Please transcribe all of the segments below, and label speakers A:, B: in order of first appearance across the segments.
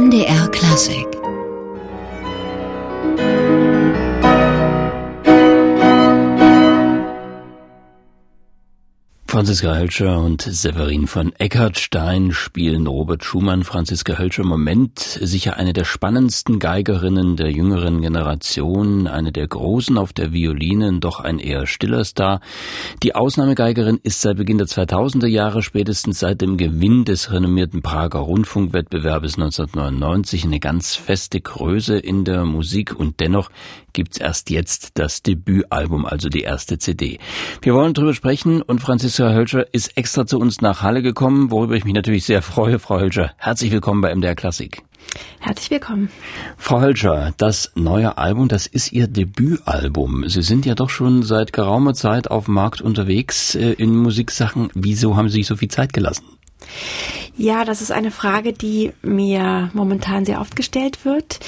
A: MDR Klassik
B: Franziska Hölscher und Severin von Eckartstein spielen Robert Schumann. Franziska Hölscher Moment sicher eine der spannendsten Geigerinnen der jüngeren Generation, eine der Großen auf der Violine, doch ein eher stiller Star. Die Ausnahmegeigerin ist seit Beginn der 2000er Jahre, spätestens seit dem Gewinn des renommierten Prager Rundfunkwettbewerbes 1999, eine ganz feste Größe in der Musik und dennoch gibt's erst jetzt das Debütalbum, also die erste CD. Wir wollen darüber sprechen und Franziska Hölscher ist extra zu uns nach Halle gekommen, worüber ich mich natürlich sehr freue, Frau Hölscher. Herzlich willkommen bei MDR Klassik.
C: Herzlich willkommen.
B: Frau Hölscher, das neue Album, das ist Ihr Debütalbum. Sie sind ja doch schon seit geraumer Zeit auf dem Markt unterwegs äh, in Musiksachen. Wieso haben Sie sich so viel Zeit gelassen?
C: Ja, das ist eine Frage, die mir momentan sehr oft gestellt wird.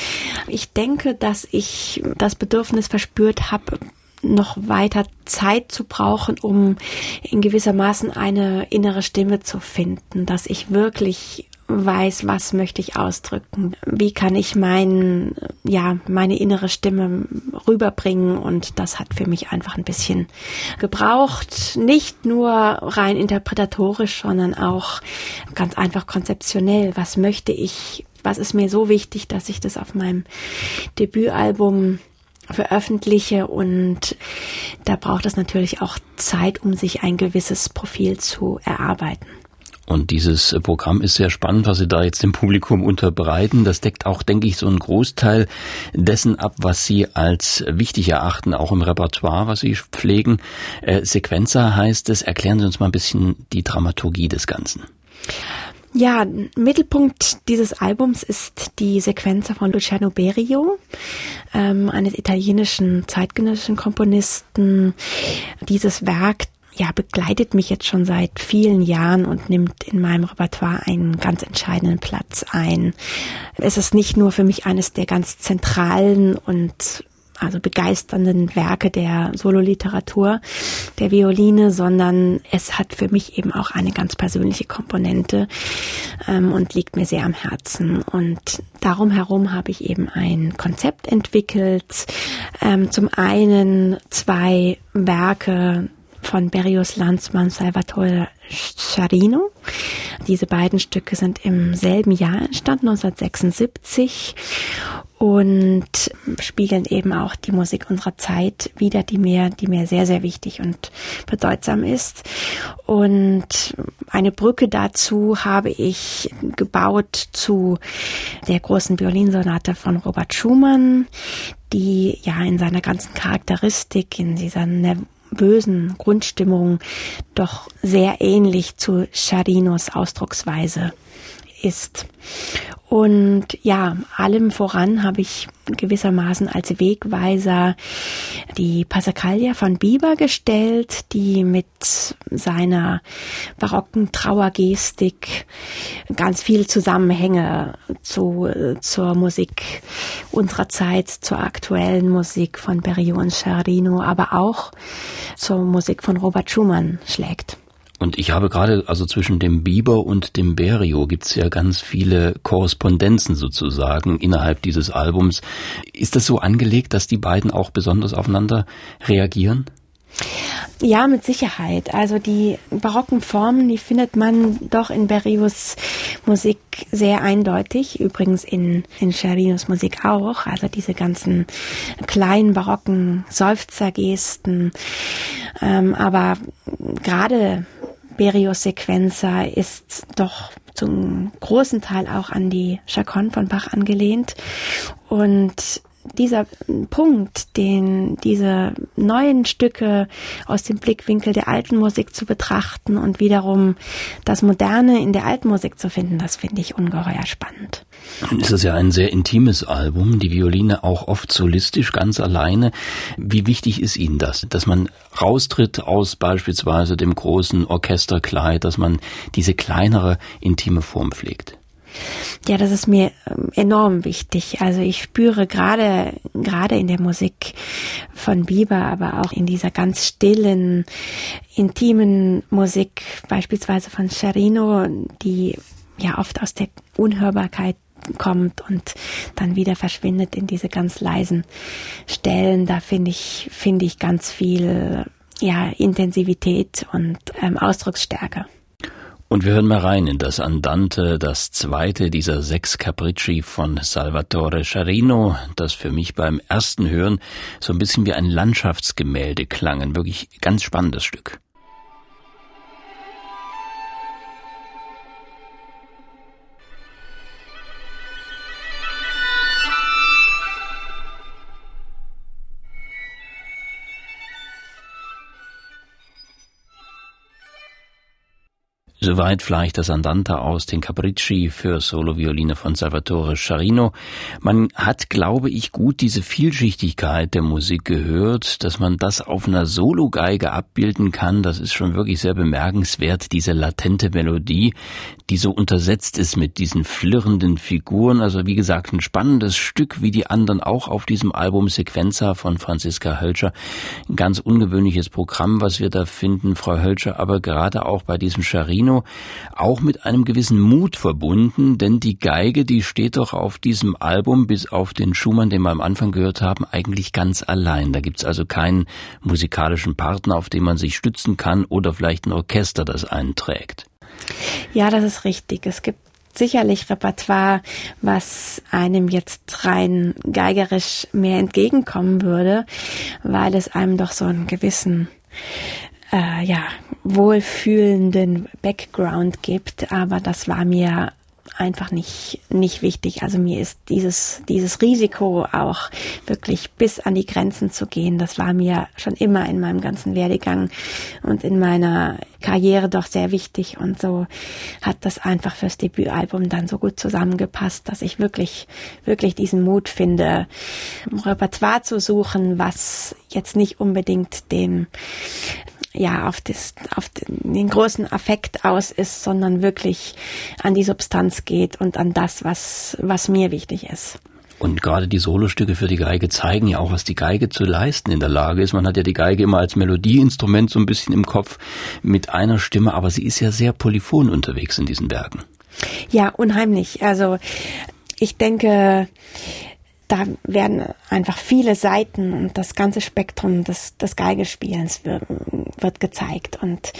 C: Ich denke, dass ich das Bedürfnis verspürt habe, noch weiter Zeit zu brauchen, um in gewissermaßen eine innere Stimme zu finden, dass ich wirklich weiß, was möchte ich ausdrücken, wie kann ich mein, ja, meine innere Stimme rüberbringen? Und das hat für mich einfach ein bisschen gebraucht, nicht nur rein interpretatorisch, sondern auch ganz einfach konzeptionell, was möchte ich, was ist mir so wichtig, dass ich das auf meinem Debütalbum veröffentliche und da braucht es natürlich auch Zeit, um sich ein gewisses Profil zu erarbeiten.
B: Und dieses Programm ist sehr spannend, was Sie da jetzt dem Publikum unterbreiten. Das deckt auch, denke ich, so einen Großteil dessen ab, was Sie als wichtig erachten, auch im Repertoire, was Sie pflegen. Äh, Sequenza heißt es. Erklären Sie uns mal ein bisschen die Dramaturgie des Ganzen.
C: Ja, Mittelpunkt dieses Albums ist die Sequenz von Luciano Berio, ähm, eines italienischen zeitgenössischen Komponisten. Dieses Werk ja, begleitet mich jetzt schon seit vielen Jahren und nimmt in meinem Repertoire einen ganz entscheidenden Platz ein. Es ist nicht nur für mich eines der ganz zentralen und also begeisternden Werke der Sololiteratur der Violine, sondern es hat für mich eben auch eine ganz persönliche Komponente ähm, und liegt mir sehr am Herzen. Und darum herum habe ich eben ein Konzept entwickelt. Ähm, zum einen zwei Werke von Berrios Landsmann Salvatore Charino. Diese beiden Stücke sind im selben Jahr entstanden, 1976 und spiegeln eben auch die Musik unserer Zeit wieder, die mir, die mir sehr, sehr wichtig und bedeutsam ist. Und eine Brücke dazu habe ich gebaut zu der großen Violinsonate von Robert Schumann, die ja in seiner ganzen Charakteristik, in dieser bösen Grundstimmung doch sehr ähnlich zu Charinos Ausdrucksweise ist. Und ja, allem voran habe ich gewissermaßen als Wegweiser die Passacaglia von Bieber gestellt, die mit seiner barocken Trauergestik ganz viele Zusammenhänge zu, zur Musik unserer Zeit, zur aktuellen Musik von Berio und Sciarrino, aber auch zur Musik von Robert Schumann schlägt.
B: Und ich habe gerade, also zwischen dem Biber und dem Berio gibt's ja ganz viele Korrespondenzen sozusagen innerhalb dieses Albums. Ist das so angelegt, dass die beiden auch besonders aufeinander reagieren?
C: Ja, mit Sicherheit. Also die barocken Formen, die findet man doch in Berrios Musik sehr eindeutig. Übrigens in, in Cherinos Musik auch. Also diese ganzen kleinen barocken Seufzergesten. Ähm, aber gerade Berios Sequenza ist doch zum großen Teil auch an die Chaconne von Bach angelehnt. Und dieser Punkt, den diese neuen Stücke aus dem Blickwinkel der alten Musik zu betrachten und wiederum das Moderne in der alten Musik zu finden, das finde ich ungeheuer spannend.
B: Nun ist es ja ein sehr intimes Album, die Violine auch oft solistisch, ganz alleine. Wie wichtig ist Ihnen das, dass man raustritt aus beispielsweise dem großen Orchesterkleid, dass man diese kleinere, intime Form pflegt?
C: Ja, das ist mir ähm, enorm wichtig. Also ich spüre gerade, gerade in der Musik von Bieber, aber auch in dieser ganz stillen, intimen Musik, beispielsweise von Charino, die ja oft aus der Unhörbarkeit kommt und dann wieder verschwindet in diese ganz leisen Stellen. Da finde ich, finde ich ganz viel, ja, Intensivität und ähm, Ausdrucksstärke.
B: Und wir hören mal rein in das Andante, das zweite dieser sechs Capricci von Salvatore Scharino, das für mich beim ersten Hören so ein bisschen wie ein Landschaftsgemälde klang. Ein wirklich ganz spannendes Stück. Soweit vielleicht das Andante aus den Capricci für Solovioline von Salvatore Scharino. Man hat, glaube ich, gut diese Vielschichtigkeit der Musik gehört, dass man das auf einer Sologeige abbilden kann. Das ist schon wirklich sehr bemerkenswert, diese latente Melodie, die so untersetzt ist mit diesen flirrenden Figuren. Also wie gesagt, ein spannendes Stück, wie die anderen auch auf diesem Album Sequenza von Franziska Hölscher. Ein ganz ungewöhnliches Programm, was wir da finden, Frau Hölscher, aber gerade auch bei diesem Scharino Piano auch mit einem gewissen Mut verbunden, denn die Geige, die steht doch auf diesem Album, bis auf den Schumann, den wir am Anfang gehört haben, eigentlich ganz allein. Da gibt's also keinen musikalischen Partner, auf den man sich stützen kann oder vielleicht ein Orchester, das einen trägt.
C: Ja, das ist richtig. Es gibt sicherlich Repertoire, was einem jetzt rein geigerisch mehr entgegenkommen würde, weil es einem doch so einen gewissen äh, ja, wohlfühlenden Background gibt, aber das war mir einfach nicht, nicht wichtig. Also mir ist dieses, dieses Risiko auch wirklich bis an die Grenzen zu gehen, das war mir schon immer in meinem ganzen Werdegang und in meiner Karriere doch sehr wichtig und so hat das einfach fürs Debütalbum dann so gut zusammengepasst, dass ich wirklich, wirklich diesen Mut finde, Repertoire zu suchen, was jetzt nicht unbedingt dem ja auf, das, auf den großen Affekt aus ist, sondern wirklich an die Substanz geht und an das, was, was mir wichtig ist.
B: Und gerade die Solostücke für die Geige zeigen ja auch, was die Geige zu leisten in der Lage ist. Man hat ja die Geige immer als Melodieinstrument so ein bisschen im Kopf mit einer Stimme, aber sie ist ja sehr polyphon unterwegs in diesen Werken.
C: Ja, unheimlich. Also ich denke, da werden einfach viele Seiten und das ganze Spektrum des, des Geigespielens wird, wird gezeigt. Und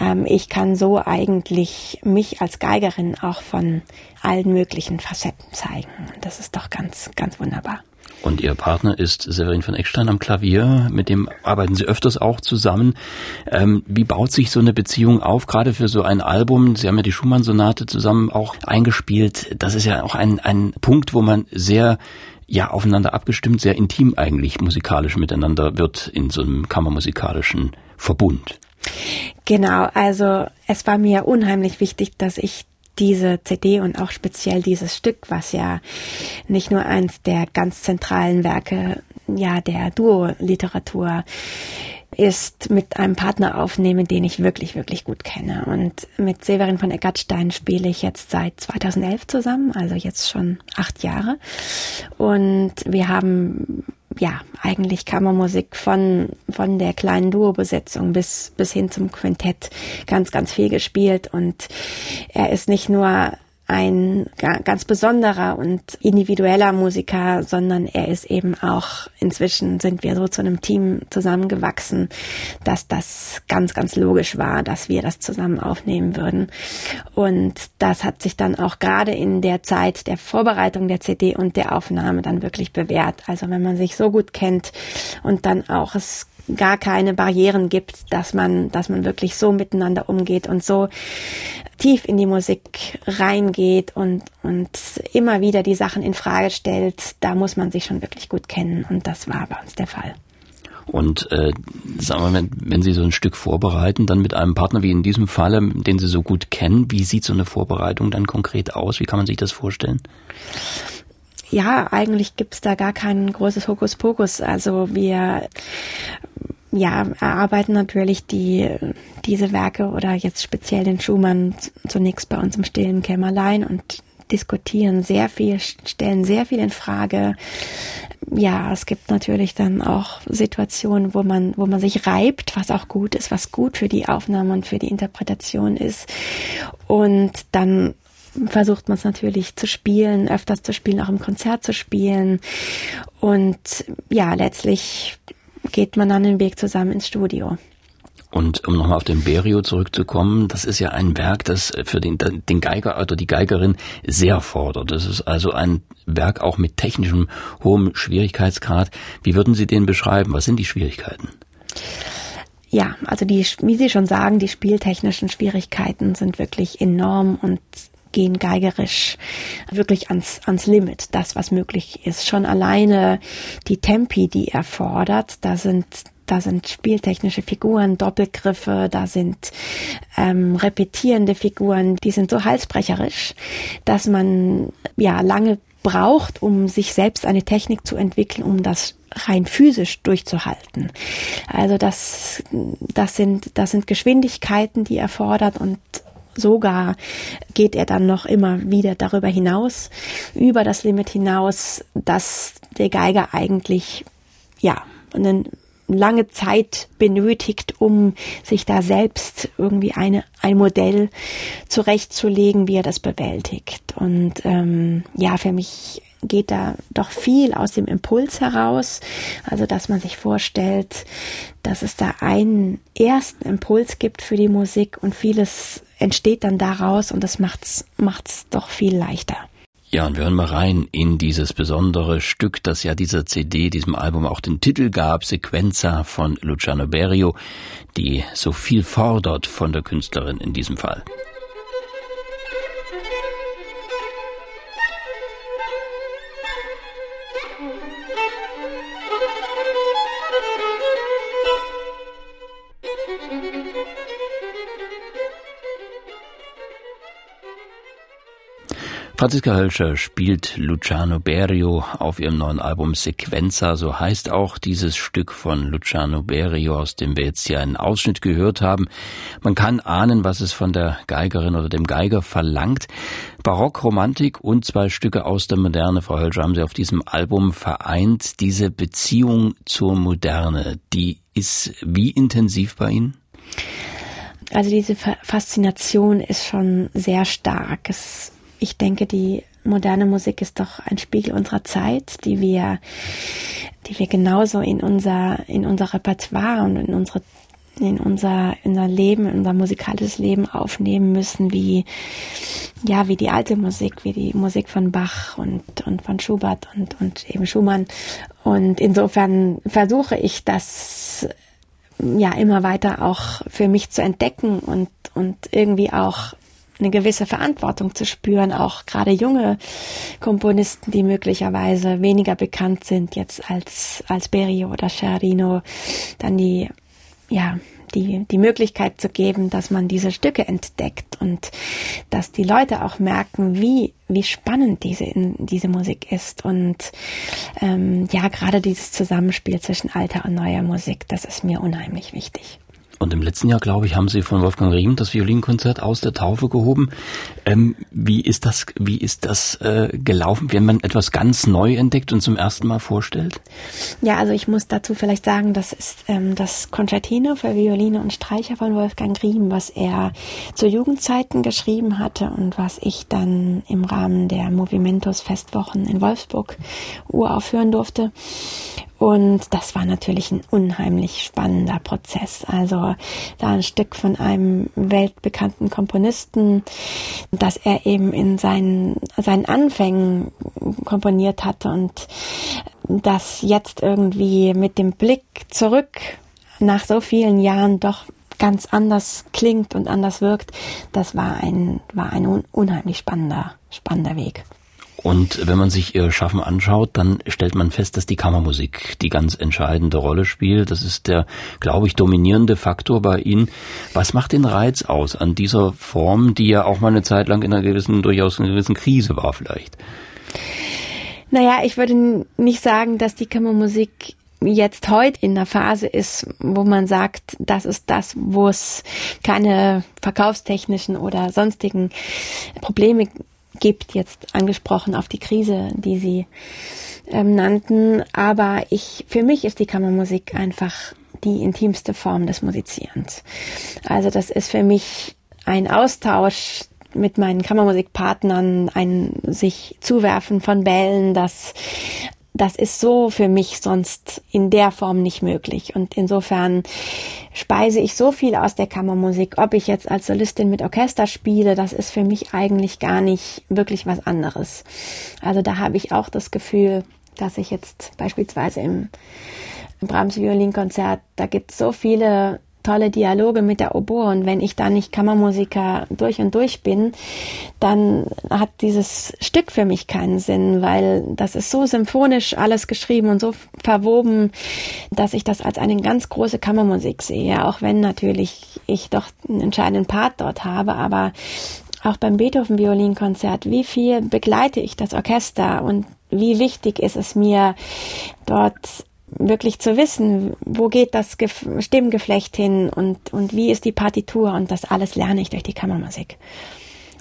C: ähm, ich kann so eigentlich mich als Geigerin auch von allen möglichen Facetten zeigen. Und das ist doch ganz, ganz wunderbar.
B: Und Ihr Partner ist Severin von Eckstein am Klavier, mit dem arbeiten Sie öfters auch zusammen. Ähm, wie baut sich so eine Beziehung auf, gerade für so ein Album? Sie haben ja die Schumann-Sonate zusammen auch eingespielt. Das ist ja auch ein, ein Punkt, wo man sehr ja aufeinander abgestimmt, sehr intim eigentlich musikalisch miteinander wird in so einem kammermusikalischen Verbund.
C: Genau, also es war mir unheimlich wichtig, dass ich diese CD und auch speziell dieses Stück, was ja nicht nur eins der ganz zentralen Werke ja der Duo-Literatur ist mit einem Partner aufnehmen, den ich wirklich, wirklich gut kenne. Und mit Severin von Eckartstein spiele ich jetzt seit 2011 zusammen, also jetzt schon acht Jahre. Und wir haben ja, eigentlich Kammermusik von, von der kleinen Duo-Besetzung bis, bis hin zum Quintett ganz, ganz viel gespielt und er ist nicht nur ein ganz besonderer und individueller Musiker, sondern er ist eben auch, inzwischen sind wir so zu einem Team zusammengewachsen, dass das ganz, ganz logisch war, dass wir das zusammen aufnehmen würden. Und das hat sich dann auch gerade in der Zeit der Vorbereitung der CD und der Aufnahme dann wirklich bewährt. Also wenn man sich so gut kennt und dann auch es gar keine Barrieren gibt, dass man, dass man wirklich so miteinander umgeht und so tief in die Musik reingeht und, und immer wieder die Sachen in Frage stellt, da muss man sich schon wirklich gut kennen und das war bei uns der Fall.
B: Und äh, sagen wir mal, wenn Sie so ein Stück vorbereiten, dann mit einem Partner wie in diesem Falle, den Sie so gut kennen, wie sieht so eine Vorbereitung dann konkret aus? Wie kann man sich das vorstellen?
C: Ja, eigentlich gibt's da gar kein großes Hokuspokus. Also wir ja, erarbeiten natürlich die, diese Werke oder jetzt speziell den Schumann zunächst bei uns im stillen Kämmerlein und diskutieren sehr viel, stellen sehr viel in Frage. Ja, es gibt natürlich dann auch Situationen, wo man, wo man sich reibt, was auch gut ist, was gut für die Aufnahme und für die Interpretation ist. Und dann versucht man es natürlich zu spielen, öfters zu spielen, auch im Konzert zu spielen. Und ja, letztlich geht man dann den Weg zusammen ins Studio.
B: Und um nochmal auf den Berio zurückzukommen, das ist ja ein Werk, das für den, den Geiger oder die Geigerin sehr fordert. Das ist also ein Werk auch mit technischem hohem Schwierigkeitsgrad. Wie würden Sie den beschreiben? Was sind die Schwierigkeiten?
C: Ja, also die, wie Sie schon sagen, die spieltechnischen Schwierigkeiten sind wirklich enorm und gehen geigerisch wirklich ans, ans Limit, das was möglich ist. Schon alleine die Tempi, die er fordert, da sind da sind spieltechnische Figuren, Doppelgriffe, da sind ähm, repetierende Figuren, die sind so halsbrecherisch, dass man ja lange braucht, um sich selbst eine Technik zu entwickeln, um das rein physisch durchzuhalten. Also das, das sind, das sind Geschwindigkeiten, die er fordert und sogar geht er dann noch immer wieder darüber hinaus, über das Limit hinaus, dass der Geiger eigentlich, ja, einen lange Zeit benötigt, um sich da selbst irgendwie eine, ein Modell zurechtzulegen, wie er das bewältigt. Und ähm, ja, für mich geht da doch viel aus dem Impuls heraus. Also, dass man sich vorstellt, dass es da einen ersten Impuls gibt für die Musik und vieles entsteht dann daraus und das macht's, macht's doch viel leichter.
B: Ja, und wir hören mal rein in dieses besondere Stück, das ja dieser CD, diesem Album auch den Titel gab, Sequenza von Luciano Berio, die so viel fordert von der Künstlerin in diesem Fall. Franziska Hölscher spielt Luciano Berio auf ihrem neuen Album Sequenza, so heißt auch dieses Stück von Luciano Berio, aus dem wir jetzt hier einen Ausschnitt gehört haben. Man kann ahnen, was es von der Geigerin oder dem Geiger verlangt. Barock, Romantik und zwei Stücke aus der Moderne, Frau Hölscher, haben Sie auf diesem Album vereint. Diese Beziehung zur Moderne, die ist wie intensiv bei Ihnen?
C: Also diese Faszination ist schon sehr stark. Es ich denke, die moderne Musik ist doch ein Spiegel unserer Zeit, die wir, die wir genauso in unser, in unser Repertoire und in unsere in unser, in unser Leben, in unser musikalisches Leben aufnehmen müssen, wie, ja, wie die alte Musik, wie die Musik von Bach und, und von Schubert und, und eben Schumann. Und insofern versuche ich das, ja, immer weiter auch für mich zu entdecken und, und irgendwie auch eine gewisse Verantwortung zu spüren, auch gerade junge Komponisten, die möglicherweise weniger bekannt sind jetzt als, als Berio oder Scherino, dann die, ja, die, die Möglichkeit zu geben, dass man diese Stücke entdeckt und dass die Leute auch merken, wie, wie spannend diese, diese Musik ist. Und ähm, ja, gerade dieses Zusammenspiel zwischen alter und neuer Musik, das ist mir unheimlich wichtig.
B: Und im letzten Jahr, glaube ich, haben Sie von Wolfgang Riem das Violinkonzert aus der Taufe gehoben. Ähm, wie ist das, wie ist das äh, gelaufen, wenn man etwas ganz neu entdeckt und zum ersten Mal vorstellt?
C: Ja, also ich muss dazu vielleicht sagen, das ist ähm, das Concertino für Violine und Streicher von Wolfgang Riem, was er zu Jugendzeiten geschrieben hatte und was ich dann im Rahmen der Movimentos Festwochen in Wolfsburg uraufführen durfte. Und das war natürlich ein unheimlich spannender Prozess. Also da ein Stück von einem weltbekannten Komponisten, das er eben in seinen, seinen Anfängen komponiert hatte und das jetzt irgendwie mit dem Blick zurück nach so vielen Jahren doch ganz anders klingt und anders wirkt, das war ein, war ein unheimlich spannender, spannender Weg.
B: Und wenn man sich ihr Schaffen anschaut, dann stellt man fest, dass die Kammermusik die ganz entscheidende Rolle spielt. Das ist der, glaube ich, dominierende Faktor bei Ihnen. Was macht den Reiz aus an dieser Form, die ja auch mal eine Zeit lang in einer gewissen, durchaus einer gewissen Krise war vielleicht?
C: Naja, ich würde nicht sagen, dass die Kammermusik jetzt heute in der Phase ist, wo man sagt, das ist das, wo es keine verkaufstechnischen oder sonstigen Probleme gibt, jetzt angesprochen auf die Krise, die Sie ähm, nannten. Aber ich, für mich ist die Kammermusik einfach die intimste Form des Musizierens. Also das ist für mich ein Austausch mit meinen Kammermusikpartnern ein sich zuwerfen von Bällen, das das ist so für mich sonst in der Form nicht möglich. Und insofern speise ich so viel aus der Kammermusik. Ob ich jetzt als Solistin mit Orchester spiele, das ist für mich eigentlich gar nicht wirklich was anderes. Also da habe ich auch das Gefühl, dass ich jetzt beispielsweise im, Brahms Violinkonzert, da gibt es so viele tolle Dialoge mit der Oboe. Und wenn ich da nicht Kammermusiker durch und durch bin, dann hat dieses Stück für mich keinen Sinn, weil das ist so symphonisch alles geschrieben und so verwoben, dass ich das als eine ganz große Kammermusik sehe, auch wenn natürlich ich doch einen entscheidenden Part dort habe, aber auch beim Beethoven Violinkonzert, wie viel begleite ich das Orchester? Und wie wichtig ist es mir, dort wirklich zu wissen, wo geht das Gef Stimmgeflecht hin und, und wie ist die Partitur und das alles lerne ich durch die Kammermusik.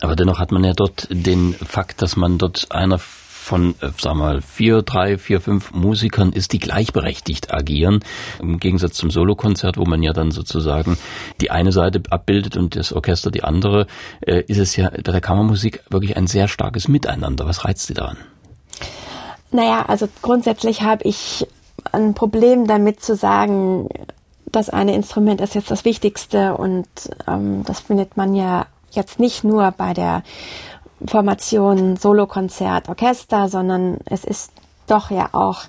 B: Aber dennoch hat man ja dort den Fakt, dass man dort einer von, äh, sag mal, vier, drei, vier, fünf Musikern ist, die gleichberechtigt agieren. Im Gegensatz zum Solokonzert, wo man ja dann sozusagen die eine Seite abbildet und das Orchester die andere, äh, ist es ja bei der Kammermusik wirklich ein sehr starkes Miteinander. Was reizt Sie daran?
C: Naja, also grundsätzlich habe ich ein Problem damit zu sagen, das eine Instrument ist jetzt das Wichtigste und ähm, das findet man ja jetzt nicht nur bei der Formation Solokonzert, Orchester, sondern es ist doch ja auch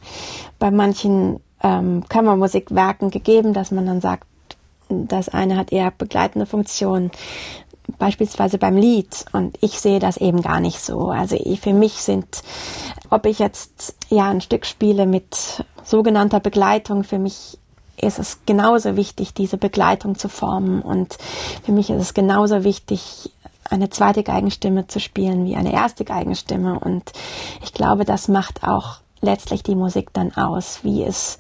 C: bei manchen ähm, Kammermusikwerken gegeben, dass man dann sagt, das eine hat eher begleitende Funktion, beispielsweise beim Lied. Und ich sehe das eben gar nicht so. Also für mich sind, ob ich jetzt ja ein Stück spiele mit sogenannter Begleitung, für mich ist es genauso wichtig, diese Begleitung zu formen. Und für mich ist es genauso wichtig, eine zweite Geigenstimme zu spielen wie eine erste Geigenstimme. Und ich glaube, das macht auch letztlich die Musik dann aus. Wie ist,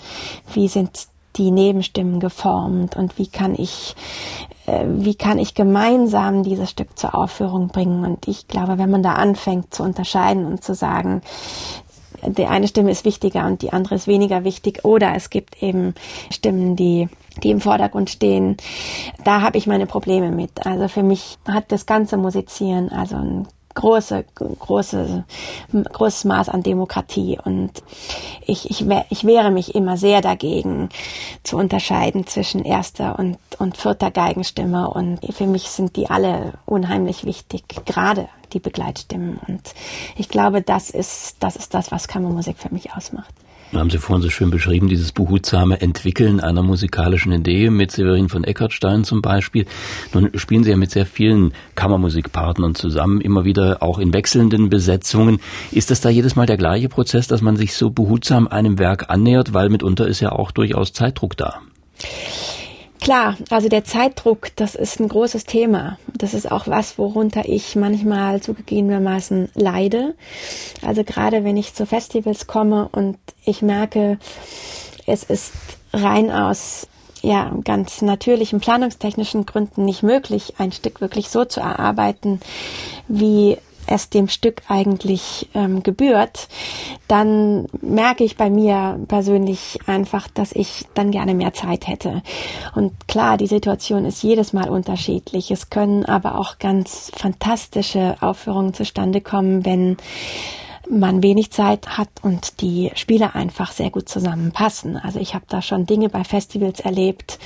C: wie sind die Nebenstimmen geformt und wie kann ich, äh, wie kann ich gemeinsam dieses Stück zur Aufführung bringen? Und ich glaube, wenn man da anfängt zu unterscheiden und zu sagen, die eine Stimme ist wichtiger und die andere ist weniger wichtig oder es gibt eben Stimmen, die die im Vordergrund stehen. Da habe ich meine Probleme mit. Also für mich hat das ganze Musizieren also ein große, große, großes Maß an Demokratie. Und ich, ich, ich wehre mich immer sehr dagegen, zu unterscheiden zwischen erster und, und vierter Geigenstimme. Und für mich sind die alle unheimlich wichtig, gerade die Begleitstimmen. Und ich glaube, das ist, das ist das, was Kammermusik für mich ausmacht
B: haben Sie vorhin so schön beschrieben, dieses behutsame Entwickeln einer musikalischen Idee mit Severin von Eckartstein zum Beispiel. Nun spielen Sie ja mit sehr vielen Kammermusikpartnern zusammen, immer wieder auch in wechselnden Besetzungen. Ist das da jedes Mal der gleiche Prozess, dass man sich so behutsam einem Werk annähert, weil mitunter ist ja auch durchaus Zeitdruck da?
C: Klar, also der Zeitdruck, das ist ein großes Thema. Das ist auch was, worunter ich manchmal zugegebenermaßen leide. Also gerade wenn ich zu Festivals komme und ich merke, es ist rein aus ja, ganz natürlichen planungstechnischen Gründen nicht möglich, ein Stück wirklich so zu erarbeiten, wie es dem Stück eigentlich ähm, gebührt, dann merke ich bei mir persönlich einfach, dass ich dann gerne mehr Zeit hätte. Und klar, die Situation ist jedes Mal unterschiedlich. Es können aber auch ganz fantastische Aufführungen zustande kommen, wenn man wenig Zeit hat und die Spiele einfach sehr gut zusammenpassen. Also ich habe da schon Dinge bei Festivals erlebt,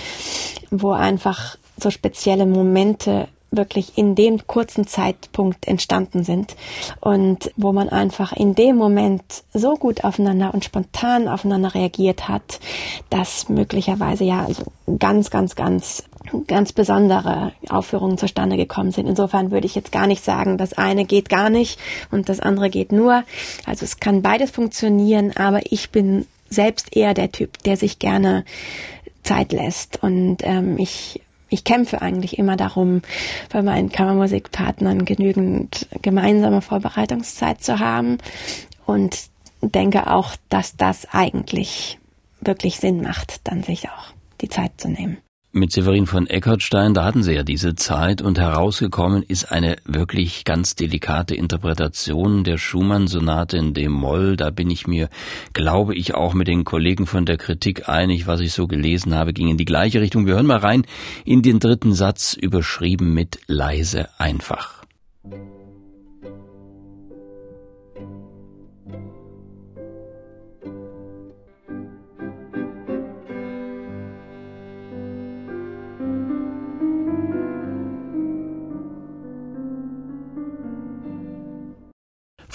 C: wo einfach so spezielle Momente wirklich in dem kurzen Zeitpunkt entstanden sind und wo man einfach in dem Moment so gut aufeinander und spontan aufeinander reagiert hat, dass möglicherweise ja also ganz, ganz, ganz ganz besondere Aufführungen zustande gekommen sind. Insofern würde ich jetzt gar nicht sagen, das eine geht gar nicht und das andere geht nur. Also es kann beides funktionieren, aber ich bin selbst eher der Typ, der sich gerne Zeit lässt und ähm, ich ich kämpfe eigentlich immer darum, bei meinen Kammermusikpartnern genügend gemeinsame Vorbereitungszeit zu haben und denke auch, dass das eigentlich wirklich Sinn macht, dann sich auch die Zeit zu nehmen.
B: Mit Severin von Eckartstein, da hatten Sie ja diese Zeit und herausgekommen ist eine wirklich ganz delikate Interpretation der Schumann-Sonate in D-Moll. Da bin ich mir, glaube ich, auch mit den Kollegen von der Kritik einig, was ich so gelesen habe, ging in die gleiche Richtung. Wir hören mal rein in den dritten Satz, überschrieben mit leise einfach.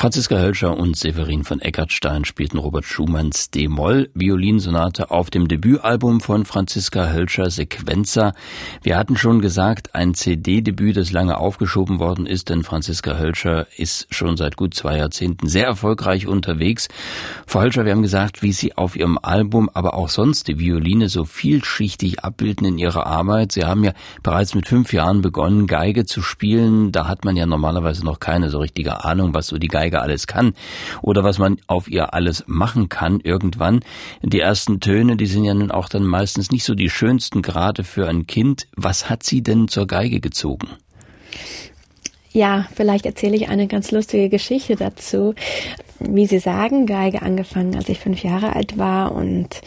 B: Franziska Hölscher und Severin von Eckartstein spielten Robert Schumanns D-Moll Violinsonate auf dem Debütalbum von Franziska Hölscher Sequenza. Wir hatten schon gesagt, ein CD-Debüt, das lange aufgeschoben worden ist, denn Franziska Hölscher ist schon seit gut zwei Jahrzehnten sehr erfolgreich unterwegs. Frau Hölscher, wir haben gesagt, wie Sie auf Ihrem Album, aber auch sonst die Violine so vielschichtig abbilden in Ihrer Arbeit. Sie haben ja bereits mit fünf Jahren begonnen, Geige zu spielen. Da hat man ja normalerweise noch keine so richtige Ahnung, was so die Geige Geige alles kann oder was man auf ihr alles machen kann irgendwann. Die ersten Töne, die sind ja nun auch dann meistens nicht so die schönsten gerade für ein Kind. Was hat sie denn zur Geige gezogen?
C: Ja, vielleicht erzähle ich eine ganz lustige Geschichte dazu. Wie Sie sagen, Geige angefangen, als ich fünf Jahre alt war und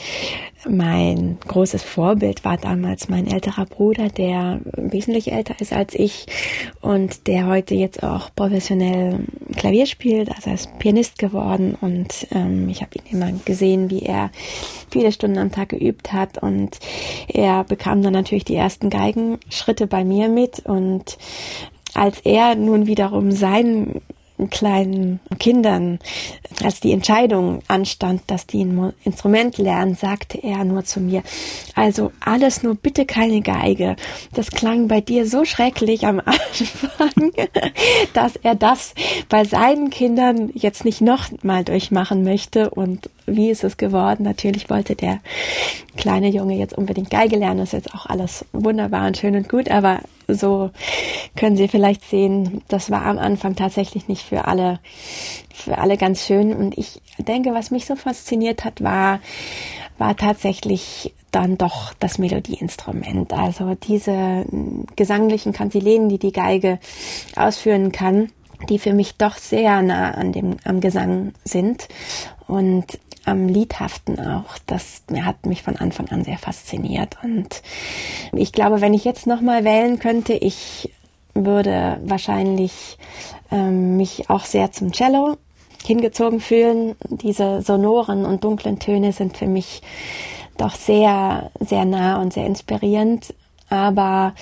C: mein großes Vorbild war damals mein älterer Bruder, der wesentlich älter ist als ich und der heute jetzt auch professionell Klavier spielt. Also er ist Pianist geworden und ähm, ich habe ihn immer gesehen, wie er viele Stunden am Tag geübt hat und er bekam dann natürlich die ersten Geigenschritte bei mir mit und als er nun wiederum seinen kleinen Kindern, als die Entscheidung anstand, dass die ein Instrument lernen, sagte er nur zu mir, also alles nur bitte keine Geige. Das klang bei dir so schrecklich am Anfang, dass er das bei seinen Kindern jetzt nicht noch mal durchmachen möchte und wie ist es geworden? Natürlich wollte der kleine Junge jetzt unbedingt Geige lernen. Das ist jetzt auch alles wunderbar und schön und gut, aber so können Sie vielleicht sehen, das war am Anfang tatsächlich nicht für alle, für alle ganz schön. Und ich denke, was mich so fasziniert hat, war, war tatsächlich dann doch das Melodieinstrument. Also diese gesanglichen Kantilenen, die die Geige ausführen kann, die für mich doch sehr nah an dem, am Gesang sind. Und am Liedhaften auch. Das hat mich von Anfang an sehr fasziniert. Und ich glaube, wenn ich jetzt nochmal wählen könnte, ich würde wahrscheinlich ähm, mich auch sehr zum Cello hingezogen fühlen. Diese sonoren und dunklen Töne sind für mich doch sehr, sehr nah und sehr inspirierend aber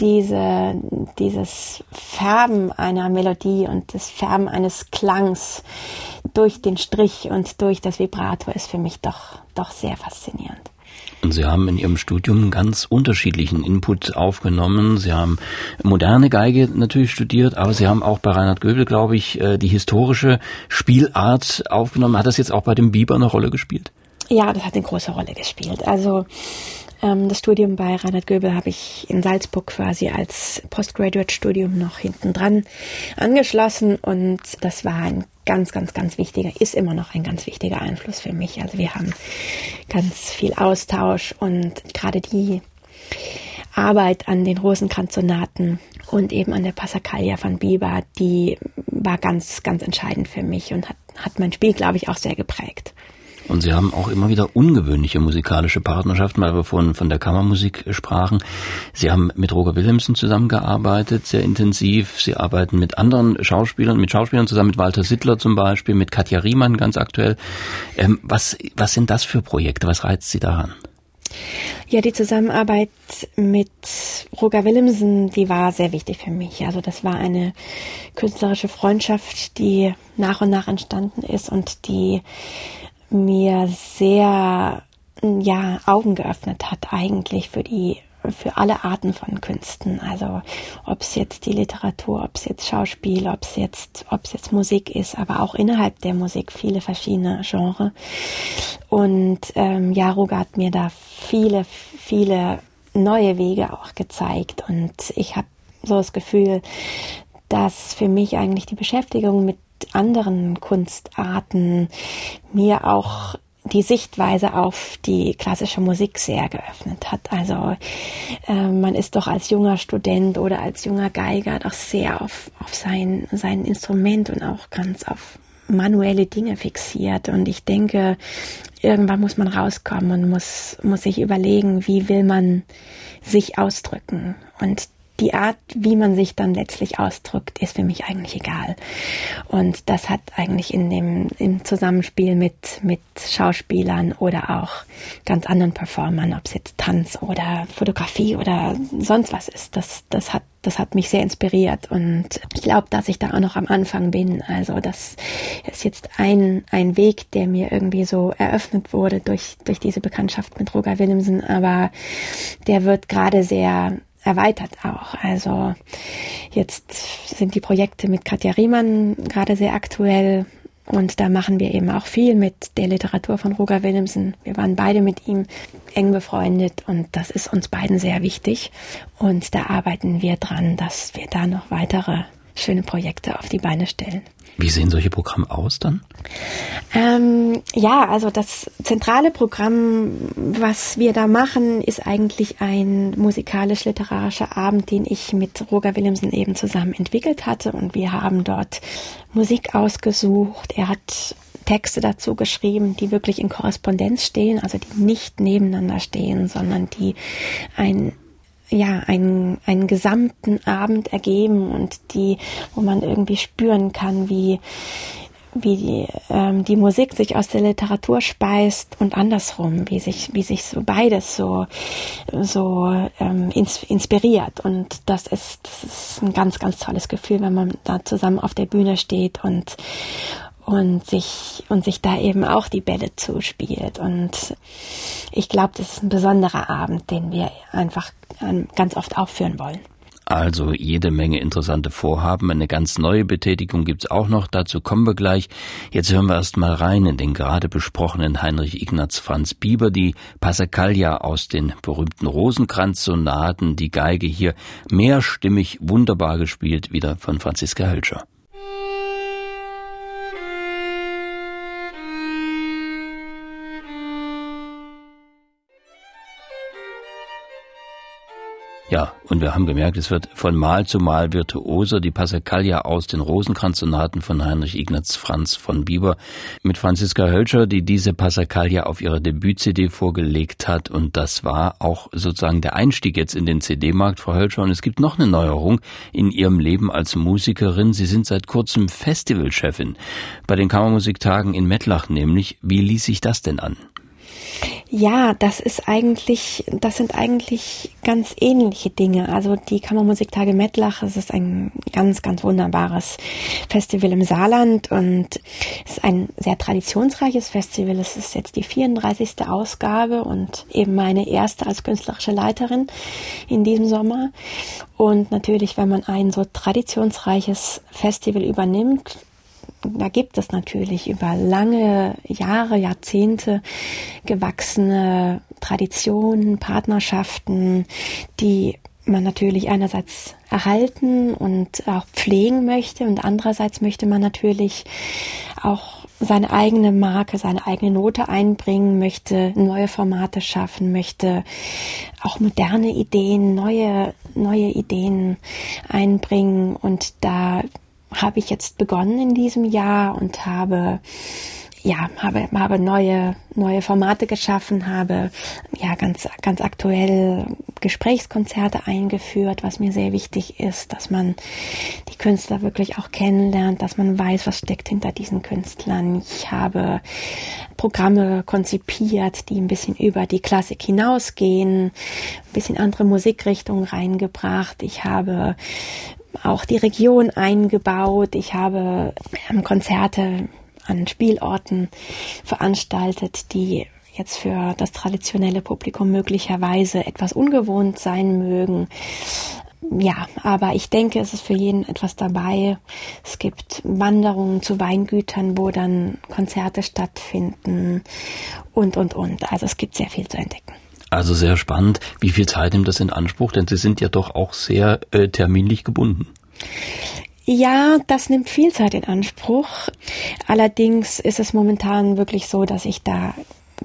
C: diese, dieses Färben einer Melodie und das Färben eines Klangs durch den Strich und durch das Vibrato ist für mich doch, doch sehr faszinierend.
B: Und Sie haben in Ihrem Studium ganz unterschiedlichen Input aufgenommen. Sie haben moderne Geige natürlich studiert, aber Sie haben auch bei Reinhard Göbel, glaube ich, äh, die historische Spielart aufgenommen. Hat das jetzt auch bei dem Biber eine Rolle gespielt?
C: Ja, das hat eine große Rolle gespielt. Also das Studium bei Reinhard Göbel habe ich in Salzburg quasi als Postgraduate-Studium noch hinten dran angeschlossen und das war ein ganz, ganz, ganz wichtiger, ist immer noch ein ganz wichtiger Einfluss für mich. Also wir haben ganz viel Austausch und gerade die Arbeit an den Rosenkranzsonaten und eben an der Passacaglia von Bieber, die war ganz, ganz entscheidend für mich und hat, hat mein Spiel, glaube ich, auch sehr geprägt.
B: Und Sie haben auch immer wieder ungewöhnliche musikalische Partnerschaften, weil wir vorhin von der Kammermusik sprachen. Sie haben mit Roger Wilhelmsen zusammengearbeitet, sehr intensiv. Sie arbeiten mit anderen Schauspielern, mit Schauspielern zusammen, mit Walter Sittler zum Beispiel, mit Katja Riemann ganz aktuell. Ähm, was, was sind das für Projekte? Was reizt Sie daran?
C: Ja, die Zusammenarbeit mit Roger Willemsen, die war sehr wichtig für mich. Also das war eine künstlerische Freundschaft, die nach und nach entstanden ist und die mir sehr ja Augen geöffnet hat eigentlich für die für alle Arten von Künsten. Also ob es jetzt die Literatur, ob es jetzt Schauspiel, ob es jetzt, ob es jetzt Musik ist, aber auch innerhalb der Musik viele verschiedene Genres. Und ähm, ja, Ruga hat mir da viele, viele neue Wege auch gezeigt. Und ich habe so das Gefühl, dass für mich eigentlich die Beschäftigung mit anderen Kunstarten mir auch die Sichtweise auf die klassische Musik sehr geöffnet hat. Also äh, man ist doch als junger Student oder als junger Geiger doch sehr auf, auf sein, sein Instrument und auch ganz auf manuelle Dinge fixiert. Und ich denke, irgendwann muss man rauskommen und muss, muss sich überlegen, wie will man sich ausdrücken. Und die Art, wie man sich dann letztlich ausdrückt, ist für mich eigentlich egal. Und das hat eigentlich in dem im Zusammenspiel mit mit Schauspielern oder auch ganz anderen Performern, ob es jetzt Tanz oder Fotografie oder sonst was ist, das das hat das hat mich sehr inspiriert und ich glaube, dass ich da auch noch am Anfang bin. Also das ist jetzt ein, ein Weg, der mir irgendwie so eröffnet wurde durch, durch diese Bekanntschaft mit Roger Willemsen, aber der wird gerade sehr erweitert auch. Also jetzt sind die Projekte mit Katja Riemann gerade sehr aktuell. Und da machen wir eben auch viel mit der Literatur von Roger Willemsen. Wir waren beide mit ihm eng befreundet und das ist uns beiden sehr wichtig. Und da arbeiten wir dran, dass wir da noch weitere schöne Projekte auf die Beine stellen.
B: Wie sehen solche Programme aus dann?
C: Ähm, ja, also das zentrale Programm, was wir da machen, ist eigentlich ein musikalisch-literarischer Abend, den ich mit Roger Willemsen eben zusammen entwickelt hatte. Und wir haben dort Musik ausgesucht. Er hat Texte dazu geschrieben, die wirklich in Korrespondenz stehen, also die nicht nebeneinander stehen, sondern die ein ja, einen, einen gesamten Abend ergeben und die, wo man irgendwie spüren kann, wie, wie die, ähm, die Musik sich aus der Literatur speist und andersrum, wie sich, wie sich so beides so, so ähm, ins, inspiriert. Und das ist, das ist ein ganz, ganz tolles Gefühl, wenn man da zusammen auf der Bühne steht und, und sich und sich da eben auch die Bälle zuspielt und ich glaube, das ist ein besonderer Abend, den wir einfach ähm, ganz oft aufführen wollen.
B: Also jede Menge interessante Vorhaben. Eine ganz neue Betätigung gibt's auch noch. Dazu kommen wir gleich. Jetzt hören wir erst mal rein in den gerade besprochenen Heinrich Ignaz Franz Bieber, die Passacaglia aus den berühmten Rosenkranz-Sonaten, die Geige hier mehrstimmig wunderbar gespielt, wieder von Franziska Hölscher. Ja, und wir haben gemerkt, es wird von Mal zu Mal virtuoser. Die Passacaglia aus den Rosenkranzsonaten von Heinrich Ignaz Franz von Bieber mit Franziska Hölscher, die diese Passacaglia auf ihrer Debüt-CD vorgelegt hat. Und das war auch sozusagen der Einstieg jetzt in den CD-Markt, Frau Hölscher. Und es gibt noch eine Neuerung in Ihrem Leben als Musikerin. Sie sind seit kurzem Festivalchefin bei den Kammermusiktagen in Mettlach nämlich. Wie ließ sich das denn an?
C: Ja, das ist eigentlich, das sind eigentlich ganz ähnliche Dinge. Also die Kammermusiktage Mettlach, es ist ein ganz, ganz wunderbares Festival im Saarland und es ist ein sehr traditionsreiches Festival. Es ist jetzt die 34. Ausgabe und eben meine erste als künstlerische Leiterin in diesem Sommer. Und natürlich, wenn man ein so traditionsreiches Festival übernimmt, da gibt es natürlich über lange Jahre, Jahrzehnte gewachsene Traditionen, Partnerschaften, die man natürlich einerseits erhalten und auch pflegen möchte und andererseits möchte man natürlich auch seine eigene Marke, seine eigene Note einbringen, möchte neue Formate schaffen, möchte auch moderne Ideen, neue, neue Ideen einbringen und da habe ich jetzt begonnen in diesem Jahr und habe ja, habe, habe neue, neue Formate geschaffen, habe ja ganz, ganz aktuell Gesprächskonzerte eingeführt, was mir sehr wichtig ist, dass man die Künstler wirklich auch kennenlernt, dass man weiß, was steckt hinter diesen Künstlern. Ich habe Programme konzipiert, die ein bisschen über die Klassik hinausgehen, ein bisschen andere Musikrichtungen reingebracht. Ich habe auch die Region eingebaut. Ich habe Konzerte an Spielorten veranstaltet, die jetzt für das traditionelle Publikum möglicherweise etwas ungewohnt sein mögen. Ja, aber ich denke, es ist für jeden etwas dabei. Es gibt Wanderungen zu Weingütern, wo dann Konzerte stattfinden und, und, und. Also es gibt sehr viel zu entdecken.
B: Also sehr spannend. Wie viel Zeit nimmt das in Anspruch? Denn Sie sind ja doch auch sehr äh, terminlich gebunden.
C: Ja, das nimmt viel Zeit in Anspruch. Allerdings ist es momentan wirklich so, dass ich da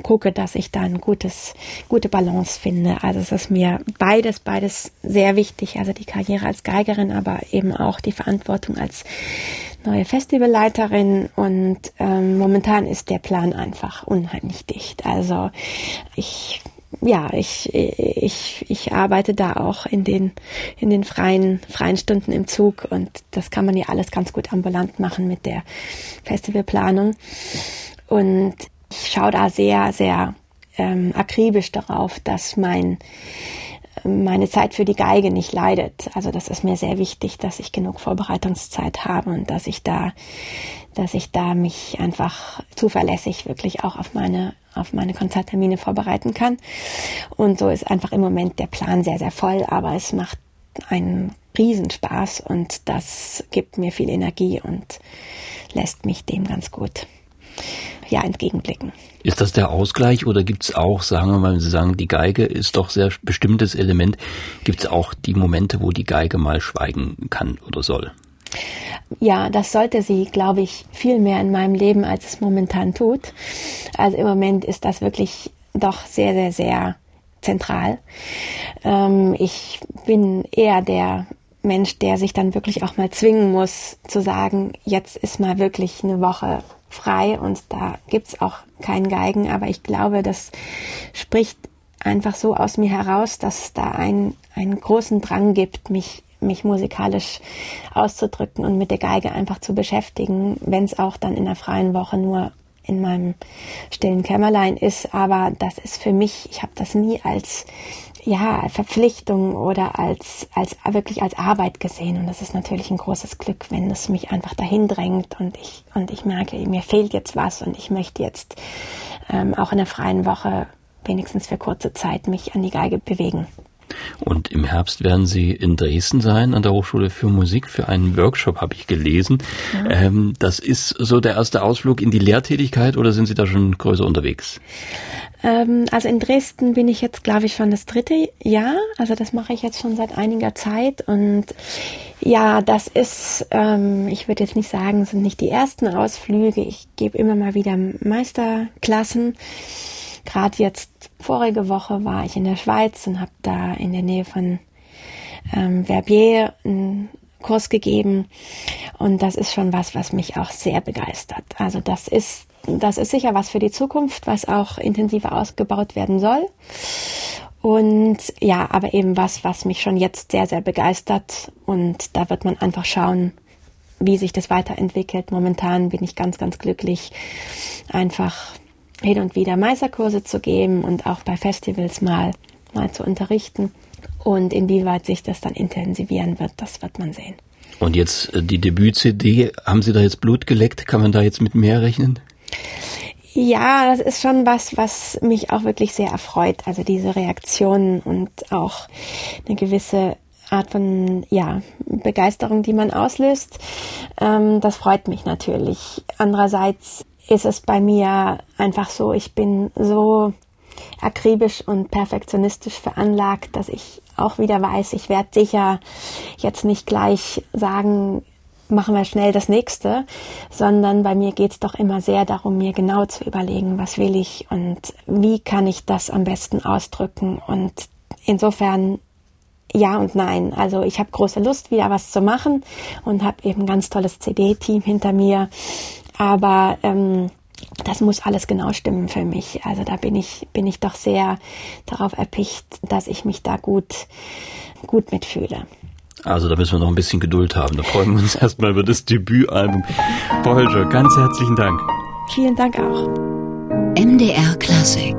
C: gucke, dass ich da ein gutes, gute Balance finde. Also es ist mir beides, beides sehr wichtig. Also die Karriere als Geigerin, aber eben auch die Verantwortung als neue Festivalleiterin und ähm, momentan ist der Plan einfach unheimlich dicht. Also ich ja, ich, ich, ich arbeite da auch in den, in den freien, freien Stunden im Zug und das kann man ja alles ganz gut ambulant machen mit der Festivalplanung. Und ich schaue da sehr, sehr ähm, akribisch darauf, dass mein meine Zeit für die Geige nicht leidet. Also das ist mir sehr wichtig, dass ich genug Vorbereitungszeit habe und dass ich da, dass ich da mich einfach zuverlässig wirklich auch auf meine, auf meine Konzerttermine vorbereiten kann. Und so ist einfach im Moment der Plan sehr, sehr voll, aber es macht einen Riesenspaß und das gibt mir viel Energie und lässt mich dem ganz gut ja, entgegenblicken.
B: Ist das der Ausgleich oder gibt es auch, sagen wir mal, Sie sagen, die Geige ist doch sehr bestimmtes Element, gibt es auch die Momente, wo die Geige mal schweigen kann oder soll?
C: Ja, das sollte sie, glaube ich, viel mehr in meinem Leben, als es momentan tut. Also im Moment ist das wirklich doch sehr, sehr, sehr zentral. Ähm, ich bin eher der Mensch, der sich dann wirklich auch mal zwingen muss, zu sagen, jetzt ist mal wirklich eine Woche frei und da gibt's auch keinen Geigen, aber ich glaube, das spricht einfach so aus mir heraus, dass es da einen, einen großen Drang gibt, mich, mich musikalisch auszudrücken und mit der Geige einfach zu beschäftigen, wenn es auch dann in der freien Woche nur in meinem stillen Kämmerlein ist. Aber das ist für mich, ich habe das nie als ja, Verpflichtung oder als, als wirklich als Arbeit gesehen. Und das ist natürlich ein großes Glück, wenn es mich einfach dahin drängt und ich, und ich merke, mir fehlt jetzt was und ich möchte jetzt ähm, auch in der freien Woche wenigstens für kurze Zeit mich an die Geige bewegen.
B: Und im Herbst werden Sie in Dresden sein, an der Hochschule für Musik, für einen Workshop, habe ich gelesen. Mhm. Ähm, das ist so der erste Ausflug in die Lehrtätigkeit oder sind Sie da schon größer unterwegs?
C: Ähm, also in Dresden bin ich jetzt, glaube ich, schon das dritte Jahr. Also das mache ich jetzt schon seit einiger Zeit. Und ja, das ist, ähm, ich würde jetzt nicht sagen, sind nicht die ersten Ausflüge. Ich gebe immer mal wieder Meisterklassen. Gerade jetzt vorige Woche war ich in der Schweiz und habe da in der Nähe von ähm, Verbier einen Kurs gegeben. Und das ist schon was, was mich auch sehr begeistert. Also das ist, das ist sicher was für die Zukunft, was auch intensiver ausgebaut werden soll. Und ja, aber eben was, was mich schon jetzt sehr, sehr begeistert. Und da wird man einfach schauen, wie sich das weiterentwickelt. Momentan bin ich ganz, ganz glücklich, einfach hin und wieder Meisterkurse zu geben und auch bei Festivals mal, mal zu unterrichten. Und inwieweit sich das dann intensivieren wird, das wird man sehen.
B: Und jetzt äh, die Debüt-CD, haben Sie da jetzt Blut geleckt? Kann man da jetzt mit mehr rechnen?
C: Ja, das ist schon was, was mich auch wirklich sehr erfreut. Also diese Reaktionen und auch eine gewisse Art von ja, Begeisterung, die man auslöst. Ähm, das freut mich natürlich. Andererseits ist es bei mir einfach so, ich bin so akribisch und perfektionistisch veranlagt, dass ich auch wieder weiß, ich werde sicher jetzt nicht gleich sagen, machen wir schnell das nächste, sondern bei mir geht es doch immer sehr darum, mir genau zu überlegen, was will ich und wie kann ich das am besten ausdrücken. Und insofern ja und nein. Also ich habe große Lust, wieder was zu machen und habe eben ein ganz tolles CD-Team hinter mir. Aber ähm, das muss alles genau stimmen für mich. Also da bin ich, bin ich doch sehr darauf erpicht, dass ich mich da gut, gut mitfühle.
B: Also da müssen wir noch ein bisschen Geduld haben. Da freuen wir uns erstmal über das Debütalbum. Frau Hölscher, ganz herzlichen Dank.
C: Vielen Dank auch.
A: MDR Klassik